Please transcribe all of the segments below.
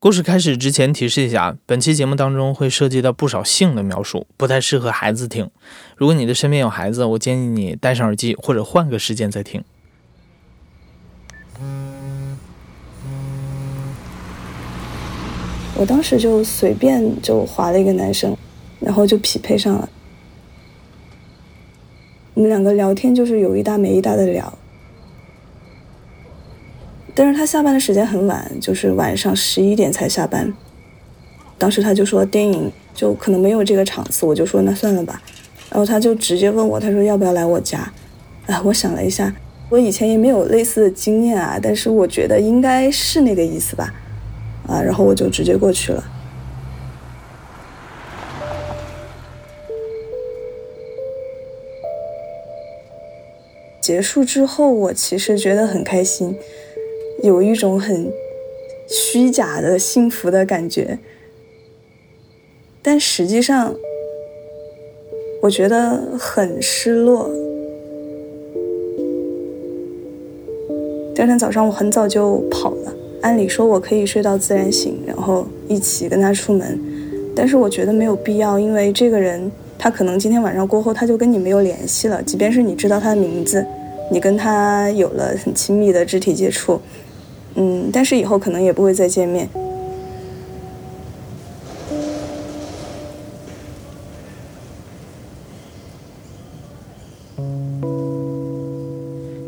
故事开始之前提示一下，本期节目当中会涉及到不少性的描述，不太适合孩子听。如果你的身边有孩子，我建议你戴上耳机或者换个时间再听。我当时就随便就划了一个男生，然后就匹配上了。我们两个聊天就是有一搭没一搭的聊。但是他下班的时间很晚，就是晚上十一点才下班。当时他就说电影就可能没有这个场次，我就说那算了吧。然后他就直接问我，他说要不要来我家？啊，我想了一下，我以前也没有类似的经验啊，但是我觉得应该是那个意思吧。啊，然后我就直接过去了。结束之后，我其实觉得很开心。有一种很虚假的幸福的感觉，但实际上，我觉得很失落。第二天早上我很早就跑了，按理说我可以睡到自然醒，然后一起跟他出门，但是我觉得没有必要，因为这个人他可能今天晚上过后他就跟你没有联系了，即便是你知道他的名字，你跟他有了很亲密的肢体接触。嗯，但是以后可能也不会再见面。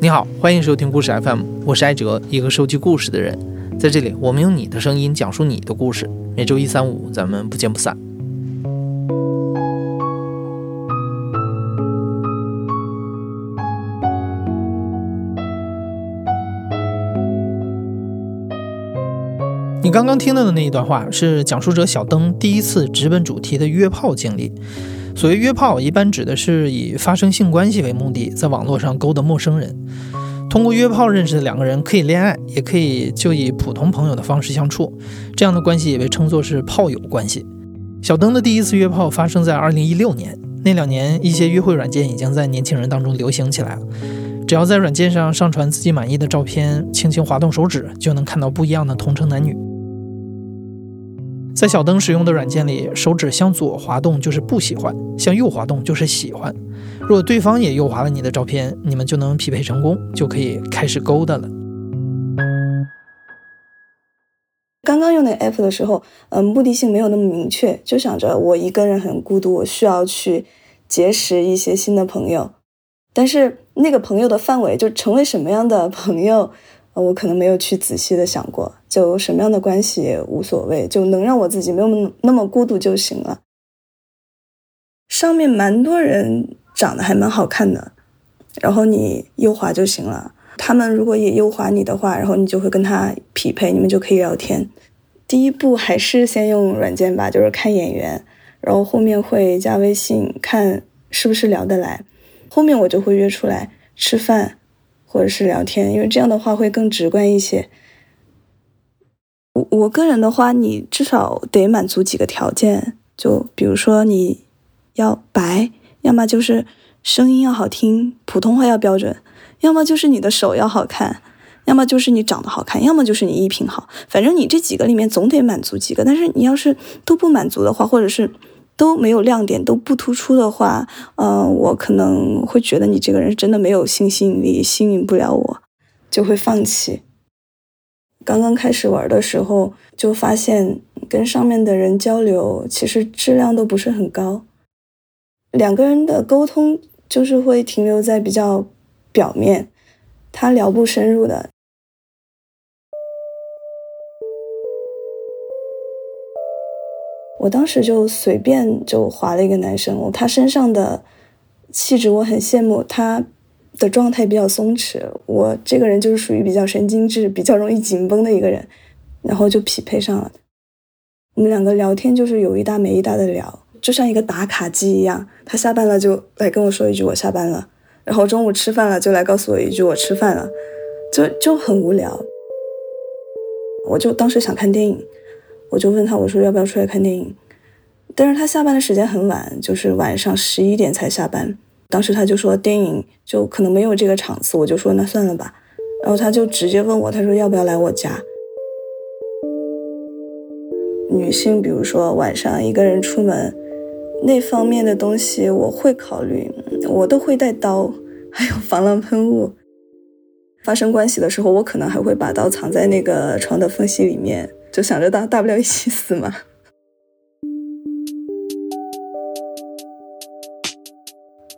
你好，欢迎收听故事 FM，我是艾哲，一个收集故事的人。在这里，我们用你的声音讲述你的故事。每周一、三、五，咱们不见不散。你刚刚听到的那一段话是讲述者小灯第一次直奔主题的约炮经历。所谓约炮，一般指的是以发生性关系为目的，在网络上勾搭陌生人。通过约炮认识的两个人可以恋爱，也可以就以普通朋友的方式相处。这样的关系也被称作是炮友关系。小灯的第一次约炮发生在二零一六年，那两年一些约会软件已经在年轻人当中流行起来了。只要在软件上上传自己满意的照片，轻轻滑动手指，就能看到不一样的同城男女。在小灯使用的软件里，手指向左滑动就是不喜欢，向右滑动就是喜欢。如果对方也右滑了你的照片，你们就能匹配成功，就可以开始勾搭了。刚刚用那 app 的时候，嗯，目的性没有那么明确，就想着我一个人很孤独，我需要去结识一些新的朋友。但是那个朋友的范围，就成为什么样的朋友？我可能没有去仔细的想过，就什么样的关系也无所谓，就能让我自己没有那么孤独就行了。上面蛮多人长得还蛮好看的，然后你右滑就行了。他们如果也右滑你的话，然后你就会跟他匹配，你们就可以聊天。第一步还是先用软件吧，就是看眼缘，然后后面会加微信，看是不是聊得来。后面我就会约出来吃饭。或者是聊天，因为这样的话会更直观一些。我我个人的话，你至少得满足几个条件，就比如说你要白，要么就是声音要好听，普通话要标准，要么就是你的手要好看，要么就是你长得好看，要么就是你衣品好。反正你这几个里面总得满足几个，但是你要是都不满足的话，或者是。都没有亮点，都不突出的话，嗯，我可能会觉得你这个人真的没有性吸引力，吸引不了我，就会放弃。刚刚开始玩的时候，就发现跟上面的人交流，其实质量都不是很高，两个人的沟通就是会停留在比较表面，他聊不深入的。我当时就随便就划了一个男生，他身上的气质我很羡慕，他的状态比较松弛。我这个人就是属于比较神经质、比较容易紧绷的一个人，然后就匹配上了。我们两个聊天就是有一搭没一搭的聊，就像一个打卡机一样。他下班了就来跟我说一句我下班了，然后中午吃饭了就来告诉我一句我吃饭了，就就很无聊。我就当时想看电影。我就问他，我说要不要出来看电影？但是他下班的时间很晚，就是晚上十一点才下班。当时他就说电影就可能没有这个场次，我就说那算了吧。然后他就直接问我，他说要不要来我家？女性，比如说晚上一个人出门，那方面的东西我会考虑，我都会带刀，还有防狼喷雾。发生关系的时候，我可能还会把刀藏在那个床的缝隙里面，就想着大大不了一起死嘛。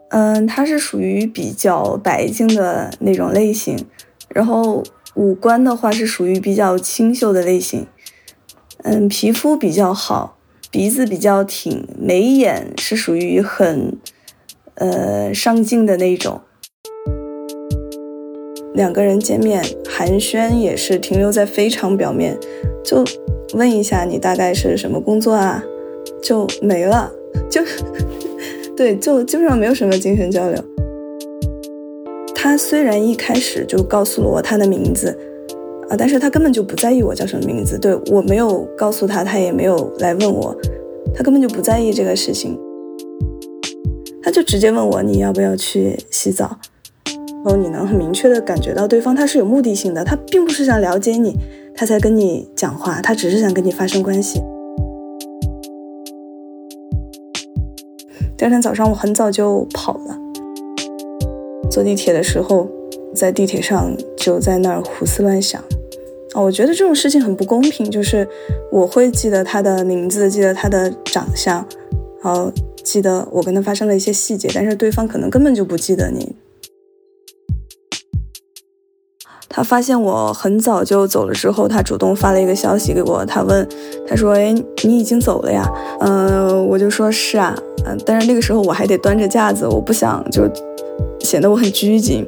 嗯，他是属于比较白净的那种类型，然后五官的话是属于比较清秀的类型。嗯，皮肤比较好，鼻子比较挺，眉眼是属于很呃上镜的那种。两个人见面寒暄也是停留在非常表面，就问一下你大概是什么工作啊，就没了，就。对，就基本上没有什么精神交流。他虽然一开始就告诉了我他的名字，啊，但是他根本就不在意我叫什么名字。对我没有告诉他，他也没有来问我，他根本就不在意这个事情。他就直接问我你要不要去洗澡，然后你能很明确的感觉到对方他是有目的性的，他并不是想了解你，他才跟你讲话，他只是想跟你发生关系。第二天早上，我很早就跑了。坐地铁的时候，在地铁上就在那儿胡思乱想。哦，我觉得这种事情很不公平，就是我会记得他的名字，记得他的长相，然后记得我跟他发生了一些细节，但是对方可能根本就不记得你。他发现我很早就走了之后，他主动发了一个消息给我。他问，他说：“哎，你已经走了呀？”嗯，我就说是啊，嗯，但是那个时候我还得端着架子，我不想就显得我很拘谨。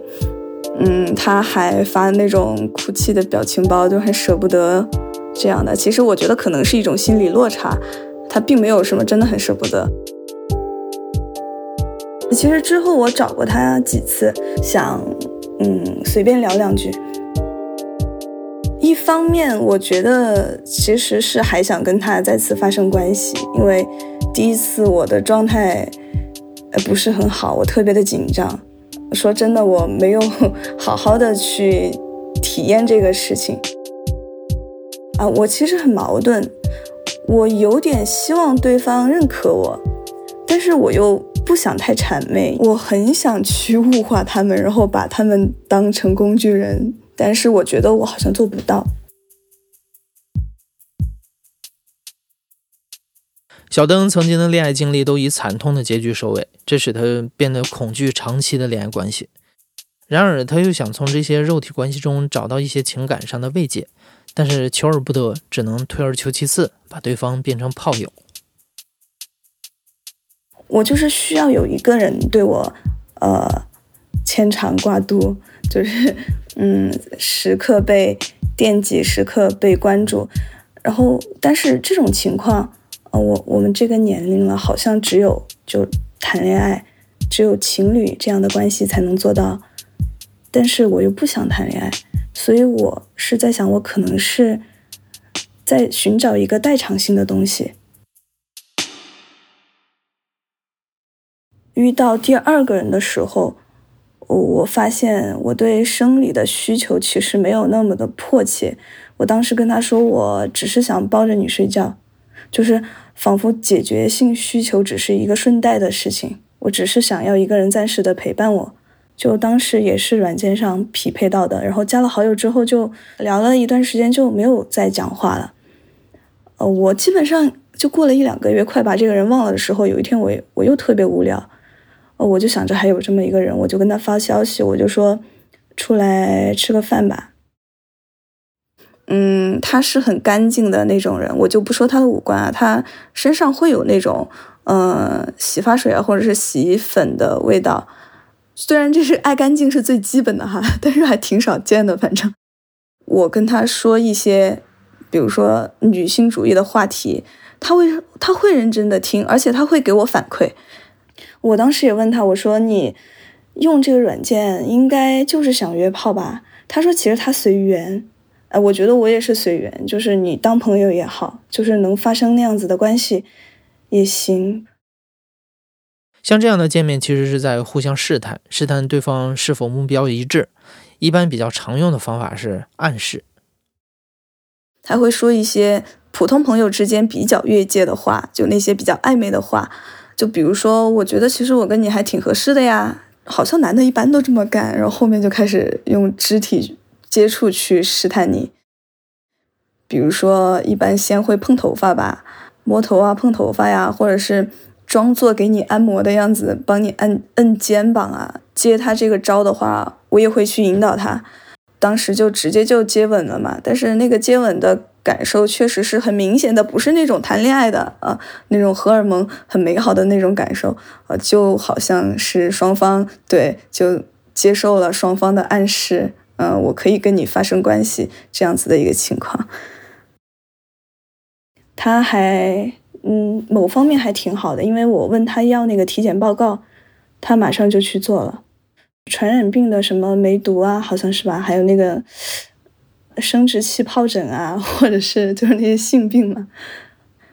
嗯，他还发那种哭泣的表情包，就很舍不得这样的。其实我觉得可能是一种心理落差，他并没有什么真的很舍不得。其实之后我找过他几次，想嗯随便聊两句。一方面，我觉得其实是还想跟他再次发生关系，因为第一次我的状态呃不是很好，我特别的紧张。说真的，我没有 好好的去体验这个事情啊。我其实很矛盾，我有点希望对方认可我，但是我又不想太谄媚，我很想去物化他们，然后把他们当成工具人。但是我觉得我好像做不到。小灯曾经的恋爱经历都以惨痛的结局收尾，这使他变得恐惧长期的恋爱关系。然而，他又想从这些肉体关系中找到一些情感上的慰藉，但是求而不得，只能退而求其次，把对方变成炮友。我就是需要有一个人对我，呃，牵肠挂肚，就是。嗯，时刻被惦记，时刻被关注，然后，但是这种情况，呃，我我们这个年龄了，好像只有就谈恋爱，只有情侣这样的关系才能做到，但是我又不想谈恋爱，所以我是在想，我可能是在寻找一个代偿性的东西。遇到第二个人的时候。我我发现我对生理的需求其实没有那么的迫切。我当时跟他说，我只是想抱着你睡觉，就是仿佛解决性需求只是一个顺带的事情。我只是想要一个人暂时的陪伴我。就当时也是软件上匹配到的，然后加了好友之后就聊了一段时间就没有再讲话了。呃，我基本上就过了一两个月，快把这个人忘了的时候，有一天我我又特别无聊。我就想着还有这么一个人，我就跟他发消息，我就说出来吃个饭吧。嗯，他是很干净的那种人，我就不说他的五官啊，他身上会有那种嗯洗发水啊或者是洗衣粉的味道。虽然这是爱干净是最基本的哈，但是还挺少见的。反正我跟他说一些，比如说女性主义的话题，他会他会认真的听，而且他会给我反馈。我当时也问他，我说你用这个软件应该就是想约炮吧？他说其实他随缘，哎，我觉得我也是随缘，就是你当朋友也好，就是能发生那样子的关系也行。像这样的见面，其实是在互相试探，试探对方是否目标一致。一般比较常用的方法是暗示，他会说一些普通朋友之间比较越界的话，就那些比较暧昧的话，就比如说，我觉得其实我跟你还挺合适的呀，好像男的一般都这么干，然后后面就开始用肢体接触去试探你，比如说一般先会碰头发吧，摸头啊，碰头发呀，或者是装作给你按摩的样子，帮你按按肩膀啊，接他这个招的话，我也会去引导他，当时就直接就接吻了嘛，但是那个接吻的。感受确实是很明显的，不是那种谈恋爱的啊，那种荷尔蒙很美好的那种感受啊，就好像是双方对就接受了双方的暗示，嗯，我可以跟你发生关系这样子的一个情况。他还嗯某方面还挺好的，因为我问他要那个体检报告，他马上就去做了，传染病的什么梅毒啊，好像是吧，还有那个。生殖器疱疹啊，或者是就是那些性病嘛。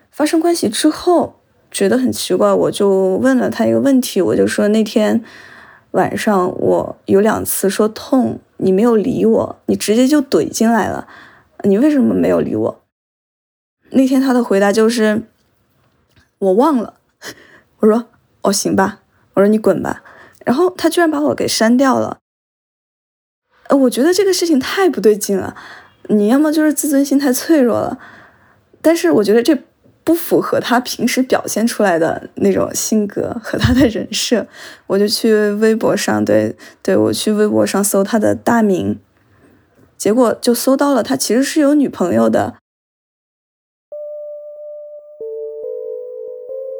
发生关系之后觉得很奇怪，我就问了他一个问题，我就说那天晚上我有两次说痛，你没有理我，你直接就怼进来了，你为什么没有理我？那天他的回答就是我忘了。我说哦行吧，我说你滚吧。然后他居然把我给删掉了。我觉得这个事情太不对劲了，你要么就是自尊心太脆弱了，但是我觉得这不符合他平时表现出来的那种性格和他的人设，我就去微博上，对对，我去微博上搜他的大名，结果就搜到了他其实是有女朋友的，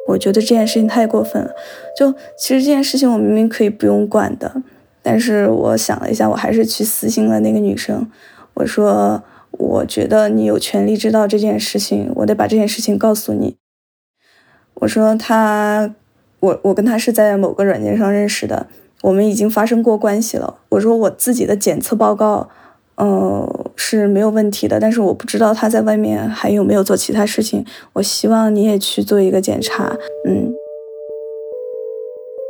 我觉得这件事情太过分了，就其实这件事情我明明可以不用管的。但是我想了一下，我还是去私信了那个女生。我说：“我觉得你有权利知道这件事情，我得把这件事情告诉你。”我说：“他，我我跟他是在某个软件上认识的，我们已经发生过关系了。”我说：“我自己的检测报告，呃，是没有问题的，但是我不知道他在外面还有没有做其他事情。我希望你也去做一个检查。”嗯，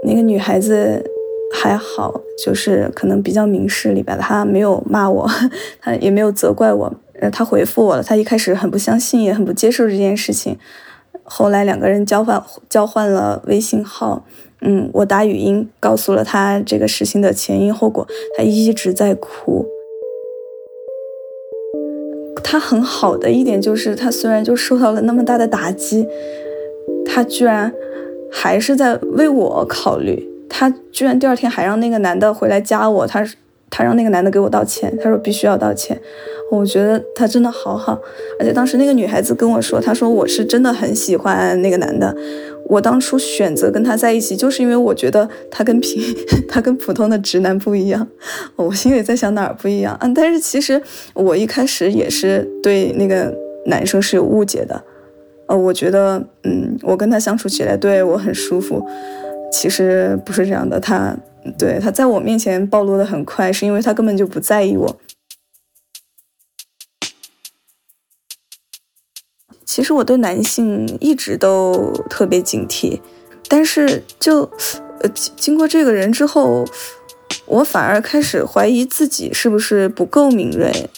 那个女孩子。还好，就是可能比较明事理吧。他没有骂我，他也没有责怪我。呃，他回复我了。他一开始很不相信，也很不接受这件事情。后来两个人交换交换了微信号。嗯，我打语音告诉了他这个事情的前因后果。他一直在哭。他很好的一点就是，他虽然就受到了那么大的打击，他居然还是在为我考虑。他居然第二天还让那个男的回来加我，他他让那个男的给我道歉，他说必须要道歉。我觉得他真的好好，而且当时那个女孩子跟我说，她说我是真的很喜欢那个男的，我当初选择跟他在一起，就是因为我觉得他跟平 他跟普通的直男不一样。我心里在想哪儿不一样啊？但是其实我一开始也是对那个男生是有误解的，呃，我觉得嗯，我跟他相处起来对我很舒服。其实不是这样的，他对他在我面前暴露的很快，是因为他根本就不在意我。其实我对男性一直都特别警惕，但是就呃经过这个人之后，我反而开始怀疑自己是不是不够敏锐。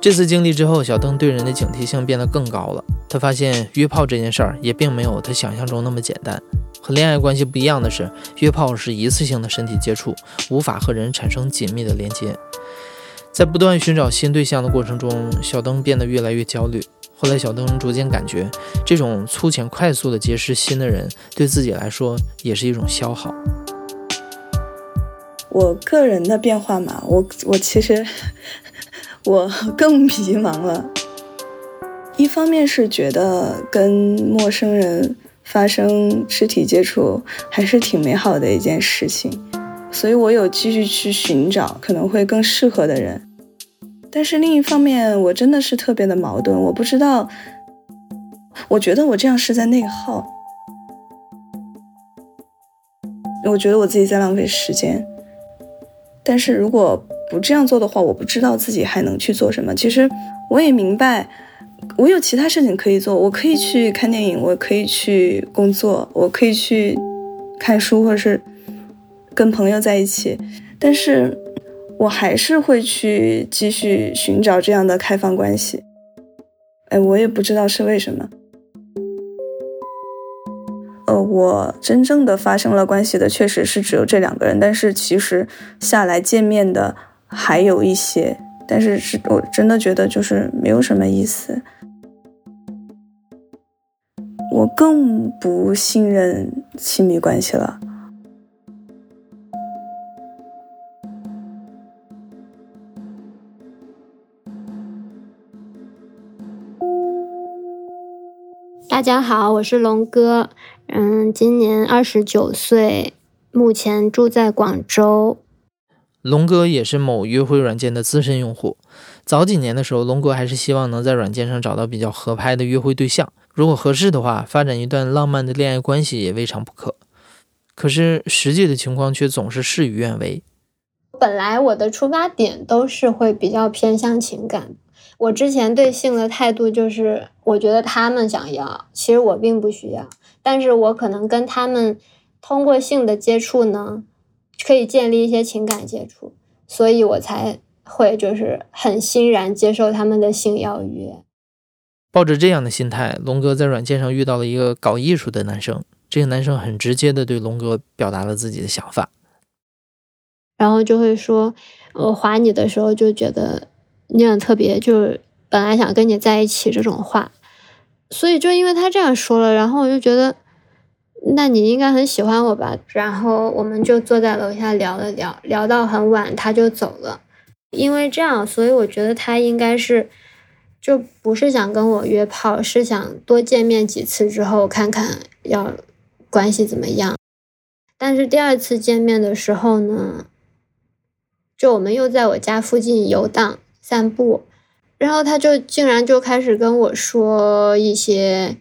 这次经历之后，小邓对人的警惕性变得更高了。他发现约炮这件事儿也并没有他想象中那么简单。和恋爱关系不一样的是，约炮是一次性的身体接触，无法和人产生紧密的连接。在不断寻找新对象的过程中，小邓变得越来越焦虑。后来，小邓逐渐感觉，这种粗浅快速的结识新的人，对自己来说也是一种消耗。我个人的变化嘛，我我其实。我更 迷茫了，一方面是觉得跟陌生人发生肢体接触还是挺美好的一件事情，所以我有继续去寻找可能会更适合的人。但是另一方面，我真的是特别的矛盾，我不知道，我觉得我这样是在内耗，我觉得我自己在浪费时间，但是如果。不这样做的话，我不知道自己还能去做什么。其实我也明白，我有其他事情可以做，我可以去看电影，我可以去工作，我可以去看书，或者是跟朋友在一起。但是我还是会去继续寻找这样的开放关系。哎，我也不知道是为什么。呃，我真正的发生了关系的确实是只有这两个人，但是其实下来见面的还有一些，但是是我真的觉得就是没有什么意思。我更不信任亲密关系了。大家好，我是龙哥，嗯，今年二十九岁，目前住在广州。龙哥也是某约会软件的资深用户。早几年的时候，龙哥还是希望能在软件上找到比较合拍的约会对象，如果合适的话，发展一段浪漫的恋爱关系也未尝不可。可是实际的情况却总是事与愿违。本来我的出发点都是会比较偏向情感。我之前对性的态度就是，我觉得他们想要，其实我并不需要。但是我可能跟他们通过性的接触呢，可以建立一些情感接触，所以我才会就是很欣然接受他们的性邀约。抱着这样的心态，龙哥在软件上遇到了一个搞艺术的男生，这个男生很直接的对龙哥表达了自己的想法，然后就会说，我划你的时候就觉得。你很特别，就是本来想跟你在一起这种话，所以就因为他这样说了，然后我就觉得，那你应该很喜欢我吧？然后我们就坐在楼下聊了聊，聊到很晚，他就走了。因为这样，所以我觉得他应该是就不是想跟我约炮，是想多见面几次之后看看要关系怎么样。但是第二次见面的时候呢，就我们又在我家附近游荡。散步，然后他就竟然就开始跟我说一些，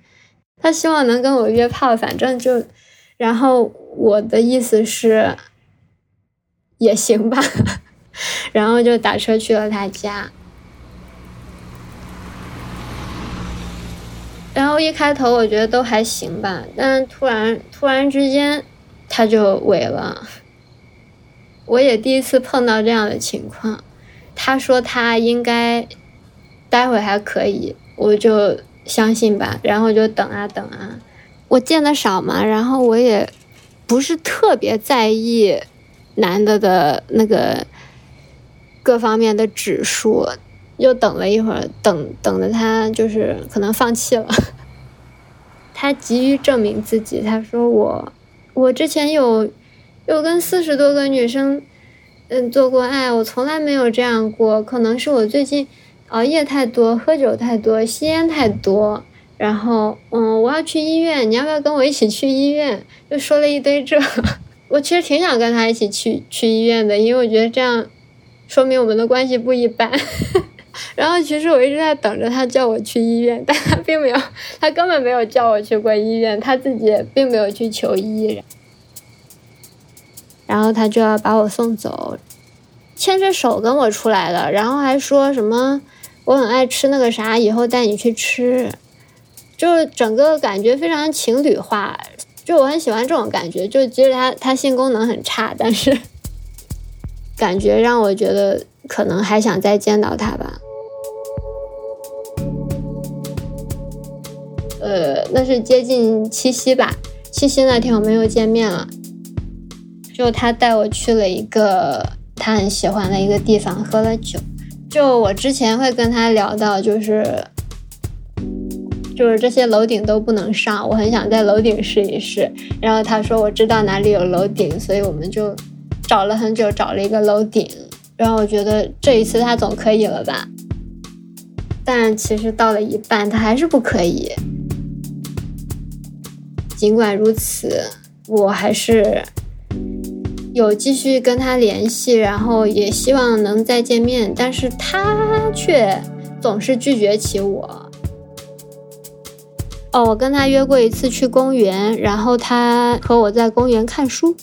他希望能跟我约炮，反正就，然后我的意思是也行吧，然后就打车去了他家，然后一开头我觉得都还行吧，但突然突然之间他就萎了，我也第一次碰到这样的情况。他说他应该待会还可以，我就相信吧，然后就等啊等啊。我见的少嘛，然后我也不是特别在意男的的那个各方面的指数，又等了一会儿，等等的他就是可能放弃了。他急于证明自己，他说我我之前有有跟四十多个女生。嗯，做过爱，我从来没有这样过。可能是我最近熬夜太多，喝酒太多，吸烟太多。然后，嗯，我要去医院，你要不要跟我一起去医院？就说了一堆这。我其实挺想跟他一起去去医院的，因为我觉得这样说明我们的关系不一般。然后，其实我一直在等着他叫我去医院，但他并没有，他根本没有叫我去过医院，他自己并没有去求医。然后他就要把我送走，牵着手跟我出来的，然后还说什么我很爱吃那个啥，以后带你去吃，就是整个感觉非常情侣化，就我很喜欢这种感觉，就即使他他性功能很差，但是 感觉让我觉得可能还想再见到他吧。呃，那是接近七夕吧，七夕那天我们又见面了。就他带我去了一个他很喜欢的一个地方，喝了酒。就我之前会跟他聊到，就是就是这些楼顶都不能上，我很想在楼顶试一试。然后他说我知道哪里有楼顶，所以我们就找了很久，找了一个楼顶。然后我觉得这一次他总可以了吧？但其实到了一半，他还是不可以。尽管如此，我还是。有继续跟他联系，然后也希望能再见面，但是他却总是拒绝起我。哦，我跟他约过一次去公园，然后他和我在公园看书，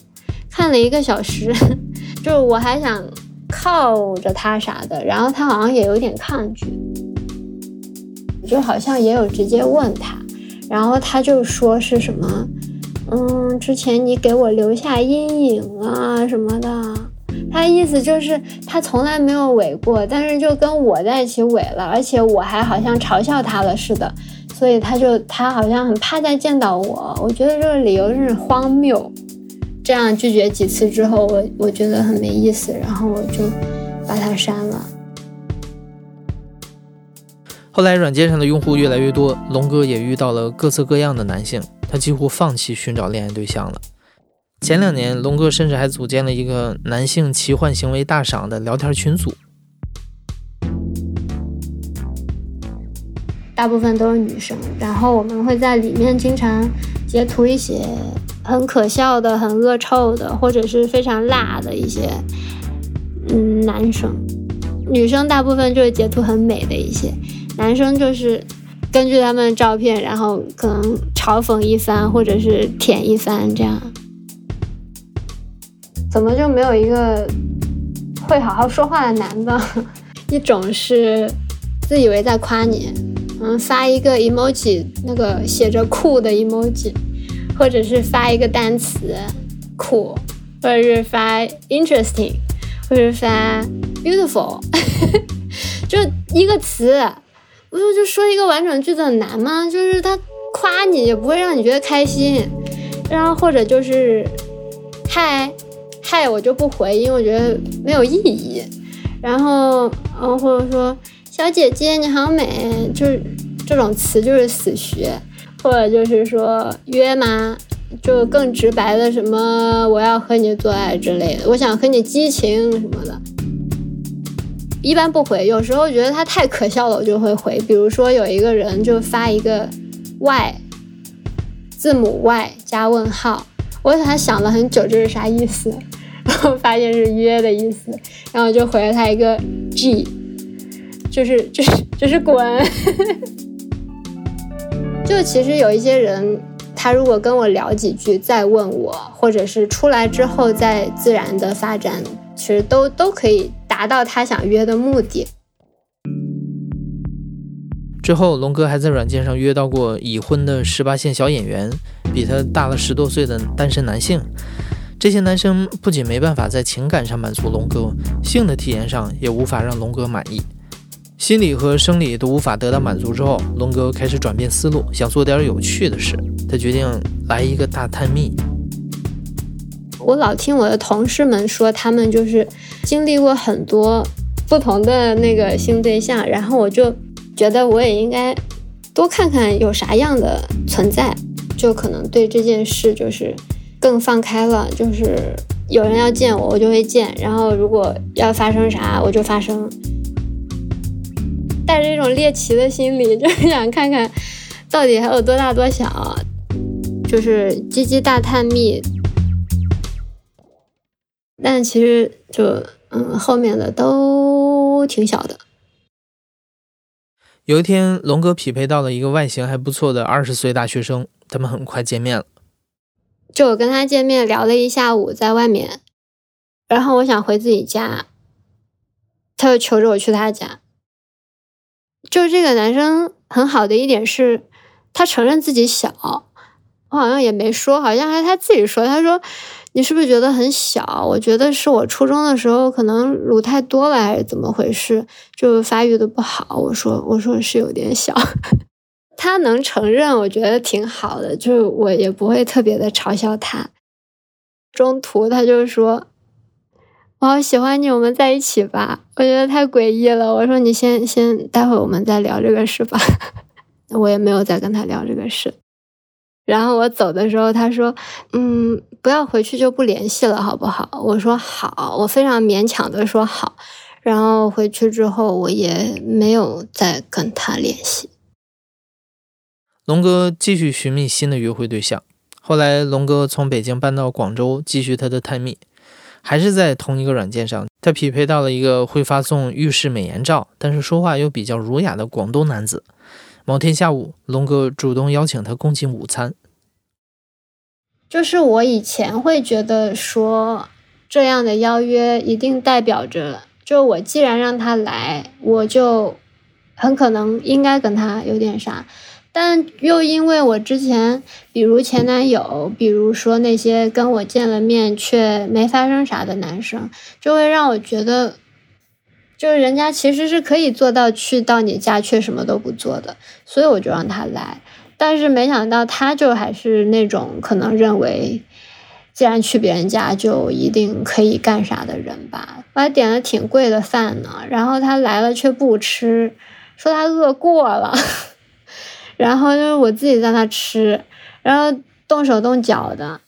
看了一个小时，就是我还想靠着他啥的，然后他好像也有点抗拒，就好像也有直接问他，然后他就说是什么。嗯，之前你给我留下阴影啊什么的，他意思就是他从来没有伪过，但是就跟我在一起伪了，而且我还好像嘲笑他了似的，所以他就他好像很怕再见到我。我觉得这个理由是荒谬。这样拒绝几次之后，我我觉得很没意思，然后我就把他删了。后来软件上的用户越来越多，龙哥也遇到了各色各样的男性，他几乎放弃寻找恋爱对象了。前两年，龙哥甚至还组建了一个男性奇幻行为大赏的聊天群组，大部分都是女生，然后我们会在里面经常截图一些很可笑的、很恶臭的，或者是非常辣的一些嗯男生。女生大部分就是截图很美的一些。男生就是根据他们的照片，然后可能嘲讽一番，或者是舔一番，这样。怎么就没有一个会好好说话的男的？一种是自以为在夸你，嗯，发一个 emoji，那个写着酷的 emoji，或者是发一个单词酷，或者是发 interesting，或者是发 beautiful，就一个词。不是就说一个完整句子很难吗？就是他夸你也不会让你觉得开心，然后或者就是嗨嗨，我就不回，因为我觉得没有意义。然后嗯，或者说小姐姐你好美，就是这种词就是死学，或者就是说约吗？就更直白的什么我要和你做爱之类的，我想和你激情什么的。一般不回，有时候觉得他太可笑了，我就会回。比如说有一个人就发一个 Y 字母 Y 加问号，我还想了很久这是啥意思，然后发现是约的意思，然后就回了他一个 G，就是就是就是滚。就其实有一些人，他如果跟我聊几句再问我，或者是出来之后再自然的发展，其实都都可以。达到他想约的目的。之后，龙哥还在软件上约到过已婚的十八线小演员，比他大了十多岁的单身男性。这些男生不仅没办法在情感上满足龙哥，性的体验上也无法让龙哥满意，心理和生理都无法得到满足。之后，龙哥开始转变思路，想做点有趣的事。他决定来一个大探秘。我老听我的同事们说，他们就是经历过很多不同的那个性对象，然后我就觉得我也应该多看看有啥样的存在，就可能对这件事就是更放开了，就是有人要见我，我就会见，然后如果要发生啥，我就发生，带着一种猎奇的心理，就是想看看到底还有多大多小，就是鸡鸡大探秘。但其实就嗯，后面的都挺小的。有一天，龙哥匹配到了一个外形还不错的二十岁大学生，他们很快见面了。就我跟他见面聊了一下午，在外面，然后我想回自己家，他就求着我去他家。就是这个男生很好的一点是，他承认自己小，我好像也没说，好像还他自己说，他说。你是不是觉得很小？我觉得是我初中的时候可能乳太多了，还是怎么回事？就发育的不好。我说，我说是有点小。他能承认，我觉得挺好的。就是我也不会特别的嘲笑他。中途他就说：“我好喜欢你，我们在一起吧。”我觉得太诡异了。我说：“你先先，待会我们再聊这个事吧。”我也没有再跟他聊这个事。然后我走的时候，他说：“嗯，不要回去就不联系了，好不好？”我说：“好。”我非常勉强的说：“好。”然后回去之后，我也没有再跟他联系。龙哥继续寻觅新的约会对象。后来，龙哥从北京搬到广州，继续他的探秘，还是在同一个软件上，他匹配到了一个会发送浴室美颜照，但是说话又比较儒雅的广东男子。某天下午，龙哥主动邀请他共进午餐。就是我以前会觉得说，这样的邀约一定代表着，就我既然让他来，我就很可能应该跟他有点啥。但又因为我之前，比如前男友，比如说那些跟我见了面却没发生啥的男生，就会让我觉得，就是人家其实是可以做到去到你家却什么都不做的，所以我就让他来。但是没想到，他就还是那种可能认为。既然去别人家，就一定可以干啥的人吧？我还点了挺贵的饭呢，然后他来了却不吃，说他饿过了。然后就是我自己在那吃，然后动手动脚的，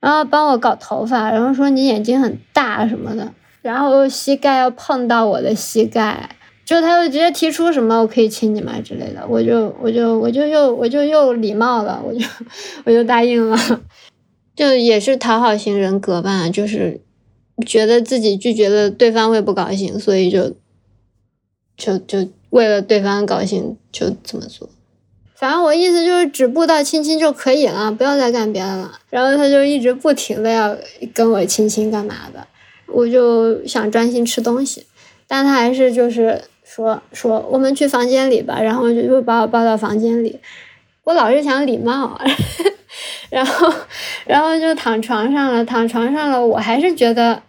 然后帮我搞头发，然后说你眼睛很大什么的，然后膝盖要碰到我的膝盖，就他就直接提出什么我可以亲你吗之类的，我就我就我就又我就又礼貌了，我就 我就答应了。就也是讨好型人格吧，就是觉得自己拒绝了对方会不高兴，所以就就就为了对方高兴就这么做。反正我意思就是止步到亲亲就可以了，不要再干别的了。然后他就一直不停的要跟我亲亲干嘛的，我就想专心吃东西，但他还是就是说说我们去房间里吧，然后就又把我抱到房间里。我老是想礼貌。然后，然后就躺床上了，躺床上了，我还是觉得，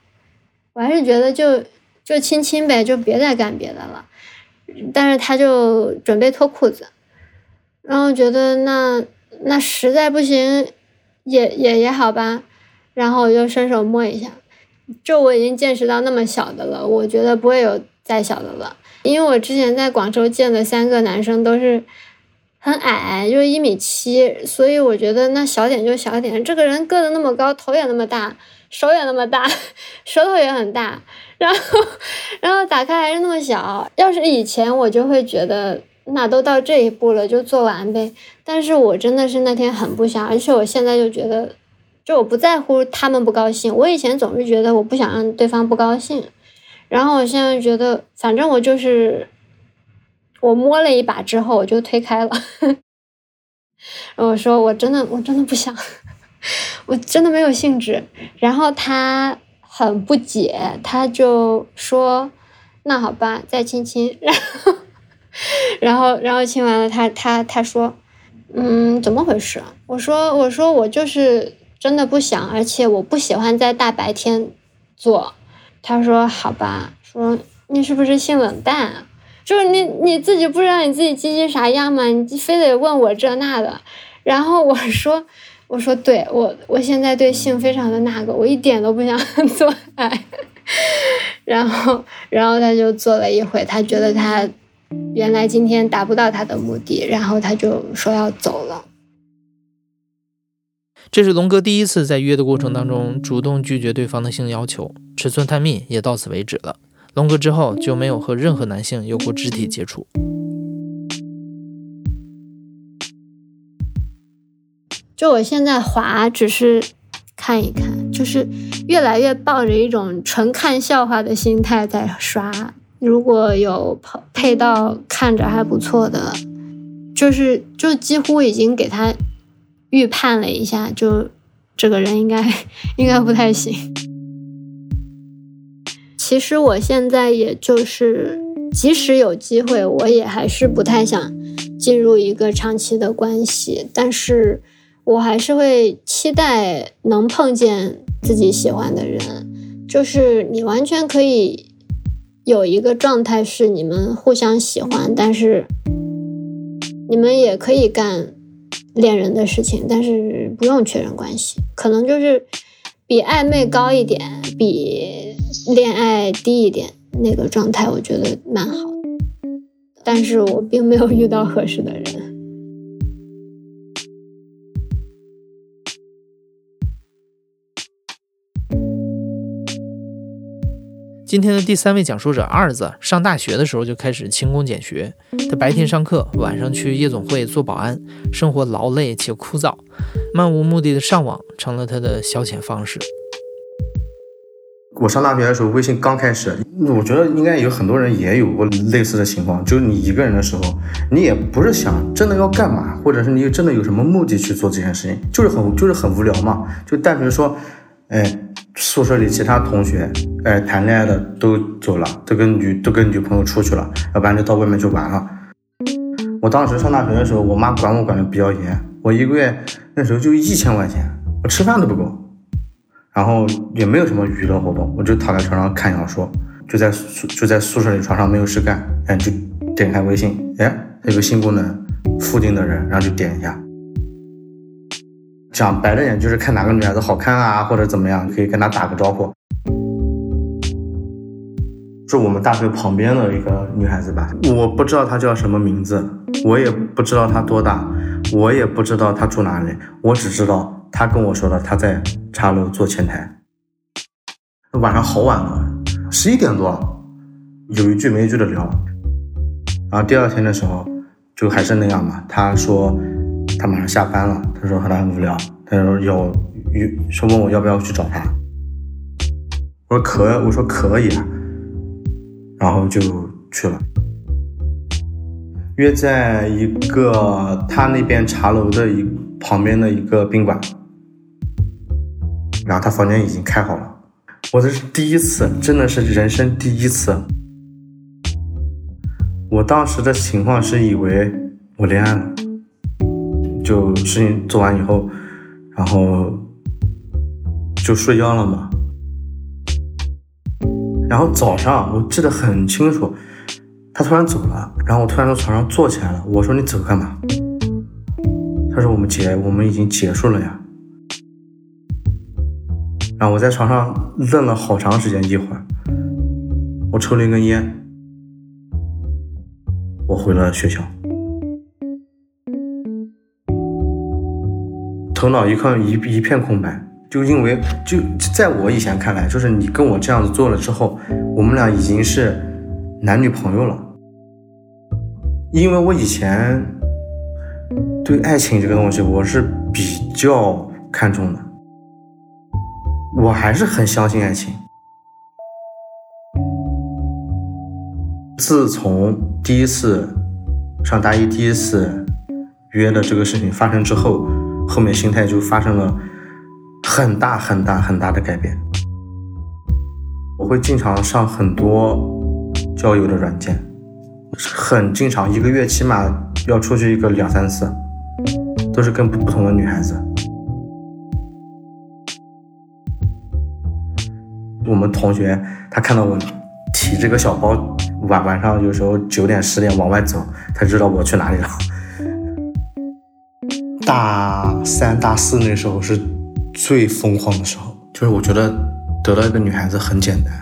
我还是觉得就就亲亲呗，就别再干别的了。但是他就准备脱裤子，然后觉得那那实在不行，也也也好吧。然后我就伸手摸一下，就我已经见识到那么小的了，我觉得不会有再小的了，因为我之前在广州见的三个男生都是。很矮，就一米七，所以我觉得那小点就小点。这个人个子那么高，头也那么大，手也那么大，舌头也很大，然后，然后打开还是那么小。要是以前我就会觉得，那都到这一步了，就做完呗。但是我真的是那天很不想，而且我现在就觉得，就我不在乎他们不高兴。我以前总是觉得我不想让对方不高兴，然后我现在觉得，反正我就是。我摸了一把之后，我就推开了。然后我说：“我真的，我真的不想，我真的没有兴致。”然后他很不解，他就说：“那好吧，再亲亲。”然后，然后，然后亲完了，他他他说：“嗯，怎么回事？”我说：“我说我就是真的不想，而且我不喜欢在大白天做。”他说：“好吧。”说：“你是不是性冷淡？”就是你你自己不知道你自己鸡鸡啥样吗？你非得问我这那的，然后我说我说对我我现在对性非常的那个，我一点都不想 做爱，然后然后他就做了一会，他觉得他原来今天达不到他的目的，然后他就说要走了。这是龙哥第一次在约的过程当中主动拒绝对方的性要求，尺寸探秘也到此为止了。龙哥之后就没有和任何男性有过肢体接触。就我现在滑，只是看一看，就是越来越抱着一种纯看笑话的心态在刷。如果有配配到看着还不错的，就是就几乎已经给他预判了一下，就这个人应该应该不太行。其实我现在也就是，即使有机会，我也还是不太想进入一个长期的关系。但是我还是会期待能碰见自己喜欢的人，就是你完全可以有一个状态是你们互相喜欢，但是你们也可以干恋人的事情，但是不用确认关系，可能就是比暧昧高一点，比。恋爱低一点那个状态，我觉得蛮好，但是我并没有遇到合适的人。今天的第三位讲述者二子，上大学的时候就开始勤工俭学，他白天上课，晚上去夜总会做保安，生活劳累且枯燥，漫无目的的上网成了他的消遣方式。我上大学的时候，微信刚开始，我觉得应该有很多人也有过类似的情况，就是你一个人的时候，你也不是想真的要干嘛，或者是你真的有什么目的去做这件事情，就是很就是很无聊嘛，就单纯说，哎，宿舍里其他同学，哎，谈恋爱的都走了，都跟女都跟女朋友出去了，要不然就到外面去玩了。我当时上大学的时候，我妈管我管的比较严，我一个月那时候就一千块钱，我吃饭都不够，然后也没有什么娱乐活动，我就躺在床上看小说，就在宿就在宿舍里床上没有事干，哎，就点开微信，哎，有个新功能，附近的人，然后就点一下。讲白了点，就是看哪个女孩子好看啊，或者怎么样，可以跟她打个招呼。是我们大学旁边的一个女孩子吧，我不知道她叫什么名字，我也不知道她多大，我也不知道她住哪里，我只知道她跟我说的她在茶楼做前台。晚上好晚了，十一点多，有一句没一句的聊，然后第二天的时候就还是那样嘛。她说他马上下班了，他说他很无聊，他说有有说问我要不要去找他，我说可我说可以啊。然后就去了，约在一个他那边茶楼的一旁边的一个宾馆，然后他房间已经开好了，我这是第一次，真的是人生第一次。我当时的情况是以为我恋爱了，就事情做完以后，然后就睡觉了嘛。然后早上我记得很清楚，他突然走了，然后我突然从床上坐起来了。我说：“你走干嘛？”他说：“我们结，我们已经结束了呀。”然后我在床上愣了好长时间，一会儿，我抽了一根烟，我回了学校，头脑一看一一片空白。就因为就在我以前看来，就是你跟我这样子做了之后，我们俩已经是男女朋友了。因为我以前对爱情这个东西我是比较看重的，我还是很相信爱情。自从第一次上大一第一次约的这个事情发生之后，后面心态就发生了。很大很大很大的改变，我会经常上很多交友的软件，很经常，一个月起码要出去一个两三次，都是跟不同的女孩子。我们同学他看到我提这个小包，晚晚上有时候九点十点往外走，他知道我去哪里了。大三大四那时候是。最疯狂的时候，就是我觉得得到一个女孩子很简单。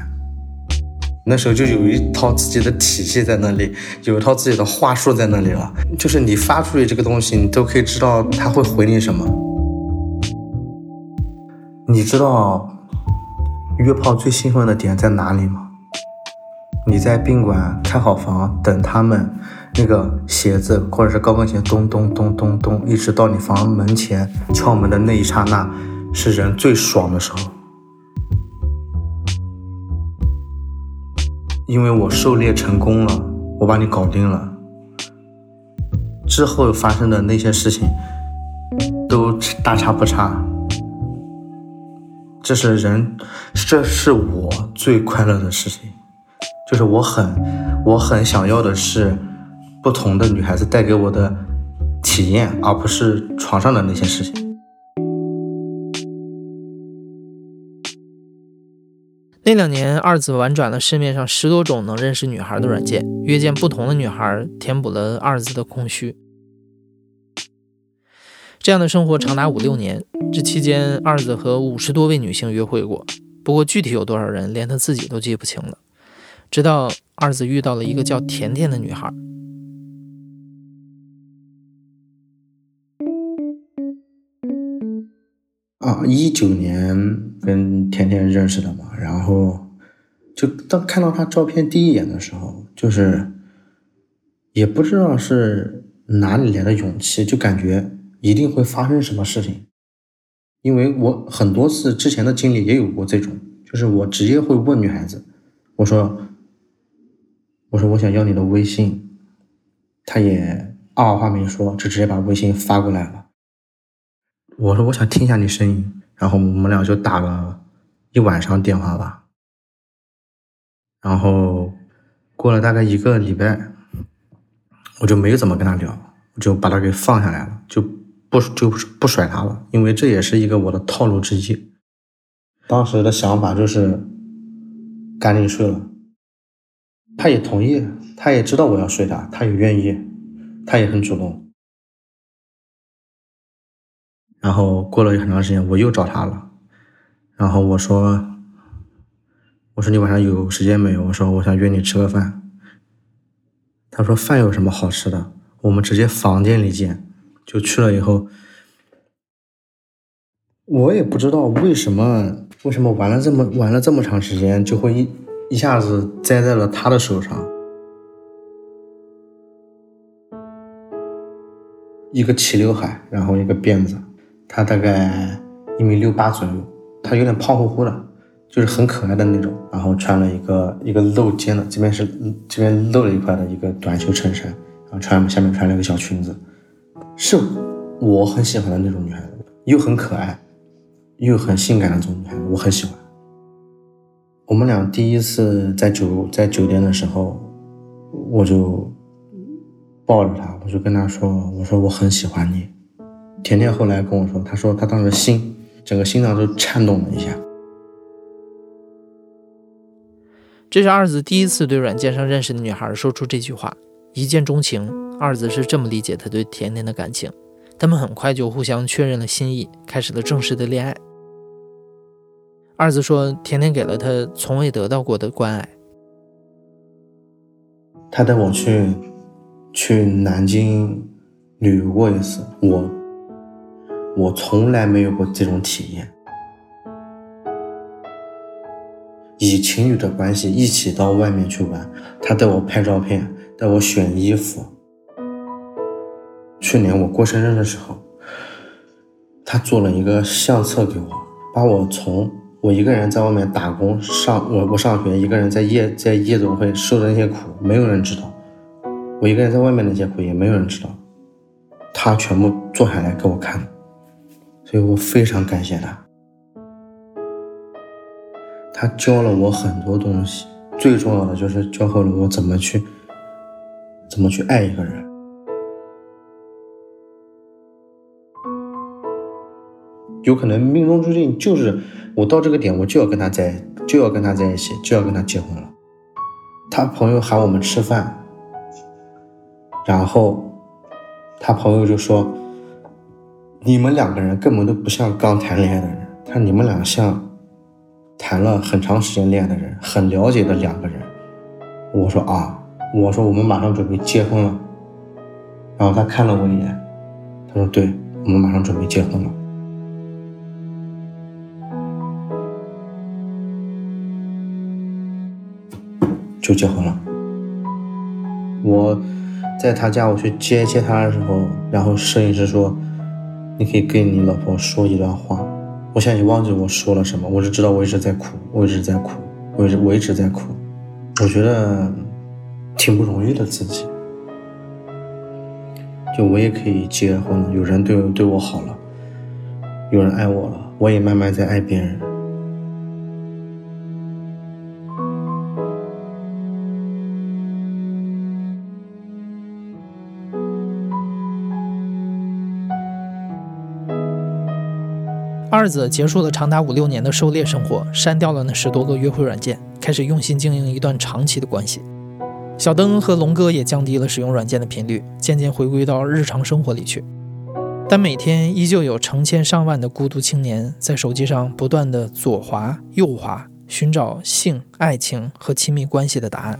那时候就有一套自己的体系在那里，有一套自己的话术在那里了。就是你发出去这个东西，你都可以知道他会回你什么。你知道约炮最兴奋的点在哪里吗？你在宾馆开好房等他们，那个鞋子或者是高跟鞋咚咚咚咚咚，一直到你房门前敲门的那一刹那。是人最爽的时候，因为我狩猎成功了，我把你搞定了。之后发生的那些事情都大差不差。这是人，这是我最快乐的事情，就是我很，我很想要的是不同的女孩子带给我的体验，而不是床上的那些事情。那两年，二子玩转了市面上十多种能认识女孩的软件，约见不同的女孩，填补了二子的空虚。这样的生活长达五六年，这期间，二子和五十多位女性约会过，不过具体有多少人，连他自己都记不清了。直到二子遇到了一个叫甜甜的女孩。啊，一九年跟甜甜认识的嘛，然后就当看到她照片第一眼的时候，就是也不知道是哪里来的勇气，就感觉一定会发生什么事情。因为我很多次之前的经历也有过这种，就是我直接会问女孩子，我说，我说我想要你的微信，她也二话没说，就直接把微信发过来了。我说我想听一下你声音，然后我们俩就打了一晚上电话吧。然后过了大概一个礼拜，我就没有怎么跟他聊，我就把他给放下来了，就不就不甩他了，因为这也是一个我的套路之一。当时的想法就是赶紧睡了，他也同意，他也知道我要睡他，他也愿意，他也很主动。然后过了很长时间，我又找他了，然后我说。我说你晚上有时间没有？我说我想约你吃个饭。他说饭有什么好吃的？我们直接房间里见。就去了以后，我也不知道为什么，为什么玩了这么玩了这么长时间，就会一一下子栽在了他的手上。一个齐刘海，然后一个辫子，他大概一米六八左右，他有点胖乎乎的。就是很可爱的那种，然后穿了一个一个露肩的，这边是这边露了一块的一个短袖衬衫，然后穿下面穿了一个小裙子，是我很喜欢的那种女孩子，又很可爱，又很性感的那种女孩子，我很喜欢。我们俩第一次在酒在酒店的时候，我就抱着她，我就跟她说，我说我很喜欢你。甜甜后来跟我说，她说她当时心整个心脏都颤动了一下。这是二子第一次对软件上认识的女孩说出这句话，一见钟情。二子是这么理解他对甜甜的感情，他们很快就互相确认了心意，开始了正式的恋爱。二子说，甜甜给了他从未得到过的关爱。他带我去去南京旅游过一次，我我从来没有过这种体验。以情侣的关系一起到外面去玩，他带我拍照片，带我选衣服。去年我过生日的时候，他做了一个相册给我，把我从我一个人在外面打工上我我上学，一个人在夜在夜总会受的那些苦，没有人知道。我一个人在外面那些苦也没有人知道，他全部做下来给我看，所以我非常感谢他。他教了我很多东西，最重要的就是教会了我怎么去，怎么去爱一个人。有可能命中注定就是我到这个点，我就要跟他在，就要跟他在一起，就要跟他结婚了。他朋友喊我们吃饭，然后他朋友就说：“你们两个人根本都不像刚谈恋爱的人，他你们俩像。”谈了很长时间恋爱的人，很了解的两个人。我说啊，我说我们马上准备结婚了。然后他看了我一眼，他说：“对，我们马上准备结婚了，就结婚了。”我在他家我去接接他的时候，然后摄影师说：“你可以跟你老婆说一段话。”我想你忘记我说了什么，我只知道我一直在哭，我一直在哭，我一直我一直在哭。我觉得挺不容易的自己，就我也可以结婚了，有人对对我好了，有人爱我了，我也慢慢在爱别人。二子结束了长达五六年的狩猎生活，删掉了那十多个约会软件，开始用心经营一段长期的关系。小灯和龙哥也降低了使用软件的频率，渐渐回归到日常生活里去。但每天依旧有成千上万的孤独青年在手机上不断的左滑右滑，寻找性、爱情和亲密关系的答案。